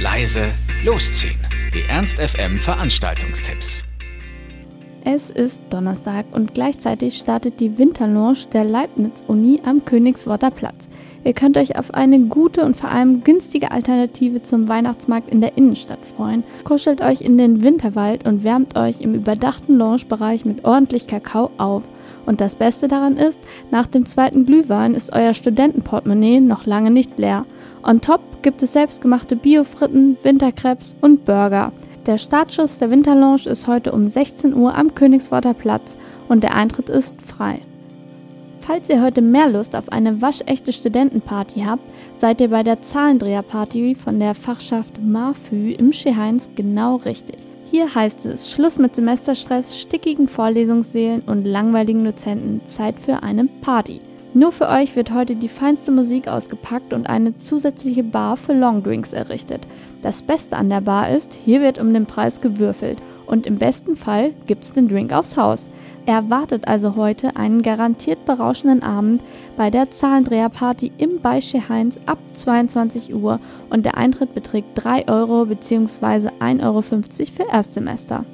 leise, losziehen. Die Ernst FM Veranstaltungstipps. Es ist Donnerstag und gleichzeitig startet die Winterlounge der Leibniz-Uni am Königsworter Platz. Ihr könnt euch auf eine gute und vor allem günstige Alternative zum Weihnachtsmarkt in der Innenstadt freuen. Kuschelt euch in den Winterwald und wärmt euch im überdachten Loungebereich mit ordentlich Kakao auf. Und das Beste daran ist, nach dem zweiten Glühwein ist euer Studentenportemonnaie noch lange nicht leer. On top gibt es selbstgemachte Biofritten, Winterkrebs und Burger. Der Startschuss der Winterlounge ist heute um 16 Uhr am Königsworter Platz und der Eintritt ist frei. Falls ihr heute mehr Lust auf eine waschechte Studentenparty habt, seid ihr bei der Zahlendreherparty von der Fachschaft MAFÜ im Scheheins genau richtig. Hier heißt es Schluss mit Semesterstress, stickigen Vorlesungssälen und langweiligen Dozenten, Zeit für eine Party. Nur für euch wird heute die feinste Musik ausgepackt und eine zusätzliche Bar für Longdrinks errichtet. Das Beste an der Bar ist, hier wird um den Preis gewürfelt und im besten Fall gibt's den Drink aufs Haus. Erwartet also heute einen garantiert berauschenden Abend bei der Zahlendreherparty im Beische Heinz ab 22 Uhr und der Eintritt beträgt 3 Euro bzw. 1,50 Euro für Erstsemester.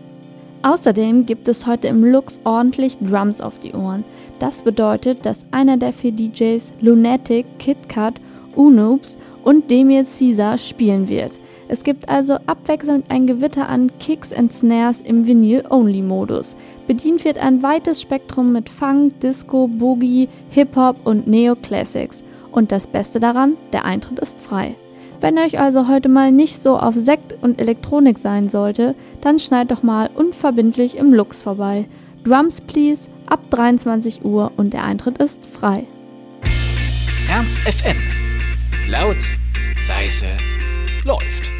Außerdem gibt es heute im Lux ordentlich Drums auf die Ohren. Das bedeutet, dass einer der vier DJs Lunatic, KitKat, Unoobs und Demir Caesar spielen wird. Es gibt also abwechselnd ein Gewitter an Kicks and Snares im Vinyl-Only-Modus. Bedient wird ein weites Spektrum mit Funk, Disco, Boogie, Hip-Hop und Neo-Classics. Und das Beste daran, der Eintritt ist frei. Wenn euch also heute mal nicht so auf Sekt und Elektronik sein sollte, dann schneid doch mal unverbindlich im Lux vorbei. Drums Please ab 23 Uhr und der Eintritt ist frei. Ernst FM. Laut, leise, läuft.